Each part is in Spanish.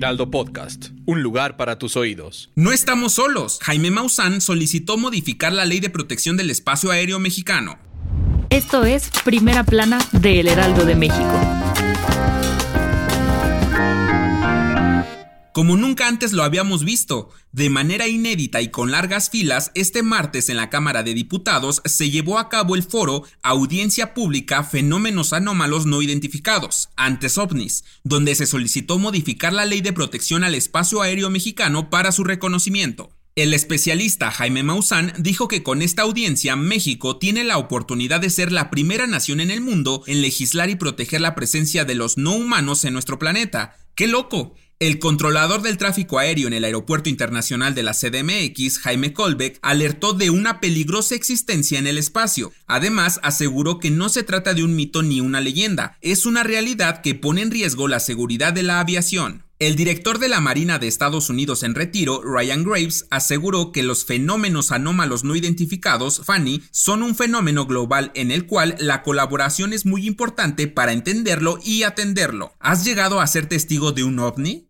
Heraldo Podcast, un lugar para tus oídos. No estamos solos. Jaime Maussan solicitó modificar la Ley de Protección del Espacio Aéreo Mexicano. Esto es Primera Plana de El Heraldo de México. Como nunca antes lo habíamos visto, de manera inédita y con largas filas, este martes en la Cámara de Diputados se llevó a cabo el foro Audiencia Pública Fenómenos Anómalos No Identificados, antes OVNIs, donde se solicitó modificar la Ley de Protección al Espacio Aéreo Mexicano para su reconocimiento. El especialista Jaime Maussan dijo que con esta audiencia México tiene la oportunidad de ser la primera nación en el mundo en legislar y proteger la presencia de los no humanos en nuestro planeta. ¡Qué loco! El controlador del tráfico aéreo en el Aeropuerto Internacional de la CDMX, Jaime Colbeck, alertó de una peligrosa existencia en el espacio. Además, aseguró que no se trata de un mito ni una leyenda, es una realidad que pone en riesgo la seguridad de la aviación. El director de la Marina de Estados Unidos en retiro, Ryan Graves, aseguró que los fenómenos anómalos no identificados, FANI, son un fenómeno global en el cual la colaboración es muy importante para entenderlo y atenderlo. ¿Has llegado a ser testigo de un ovni?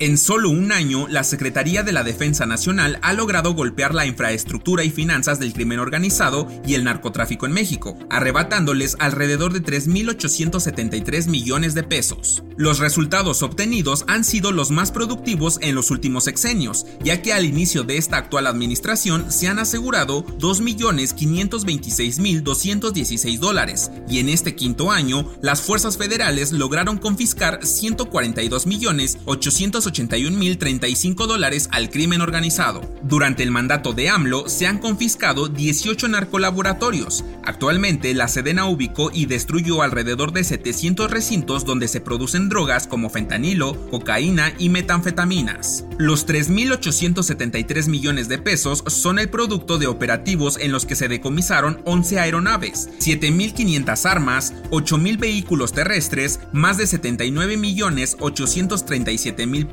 En solo un año, la Secretaría de la Defensa Nacional ha logrado golpear la infraestructura y finanzas del crimen organizado y el narcotráfico en México, arrebatándoles alrededor de 3.873 millones de pesos. Los resultados obtenidos han sido los más productivos en los últimos sexenios, ya que al inicio de esta actual administración se han asegurado 2.526.216 dólares, y en este quinto año, las fuerzas federales lograron confiscar 142.880 81.035 dólares al crimen organizado. Durante el mandato de AMLO se han confiscado 18 narcolaboratorios. Actualmente la Sedena ubicó y destruyó alrededor de 700 recintos donde se producen drogas como fentanilo, cocaína y metanfetaminas. Los 3.873 millones de pesos son el producto de operativos en los que se decomisaron 11 aeronaves, 7.500 armas, 8.000 vehículos terrestres, más de 79 millones 837 mil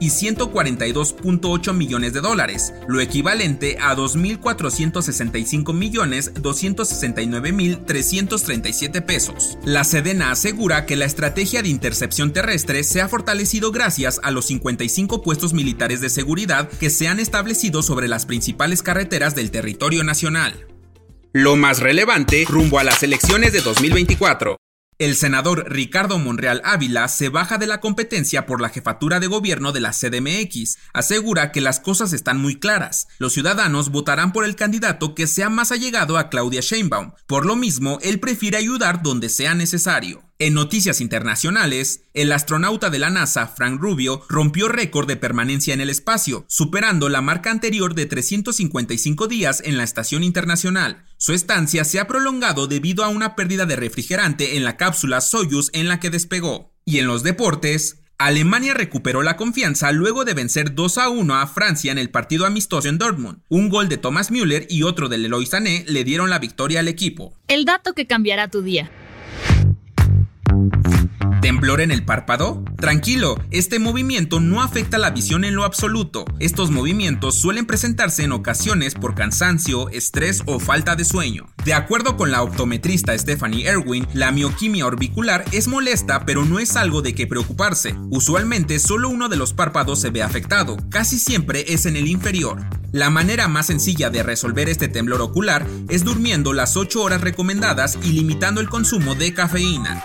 y 142.8 millones de dólares, lo equivalente a 2.465 millones 269 mil 337 pesos. La Sedena asegura que la estrategia de intercepción terrestre se ha fortalecido gracias a los 55 puestos militares de seguridad que se han establecido sobre las principales carreteras del territorio nacional. Lo más relevante rumbo a las elecciones de 2024. El senador Ricardo Monreal Ávila se baja de la competencia por la jefatura de gobierno de la CDMX. Asegura que las cosas están muy claras. Los ciudadanos votarán por el candidato que sea más allegado a Claudia Sheinbaum. Por lo mismo, él prefiere ayudar donde sea necesario. En noticias internacionales, el astronauta de la NASA, Frank Rubio, rompió récord de permanencia en el espacio, superando la marca anterior de 355 días en la Estación Internacional. Su estancia se ha prolongado debido a una pérdida de refrigerante en la cápsula Soyuz en la que despegó. Y en los deportes, Alemania recuperó la confianza luego de vencer 2 a 1 a Francia en el partido amistoso en Dortmund. Un gol de Thomas Müller y otro de Leroy Sané le dieron la victoria al equipo. El dato que cambiará tu día. ¿Temblor en el párpado? Tranquilo, este movimiento no afecta la visión en lo absoluto. Estos movimientos suelen presentarse en ocasiones por cansancio, estrés o falta de sueño. De acuerdo con la optometrista Stephanie Erwin, la mioquimia orbicular es molesta pero no es algo de que preocuparse. Usualmente solo uno de los párpados se ve afectado, casi siempre es en el inferior. La manera más sencilla de resolver este temblor ocular es durmiendo las 8 horas recomendadas y limitando el consumo de cafeína.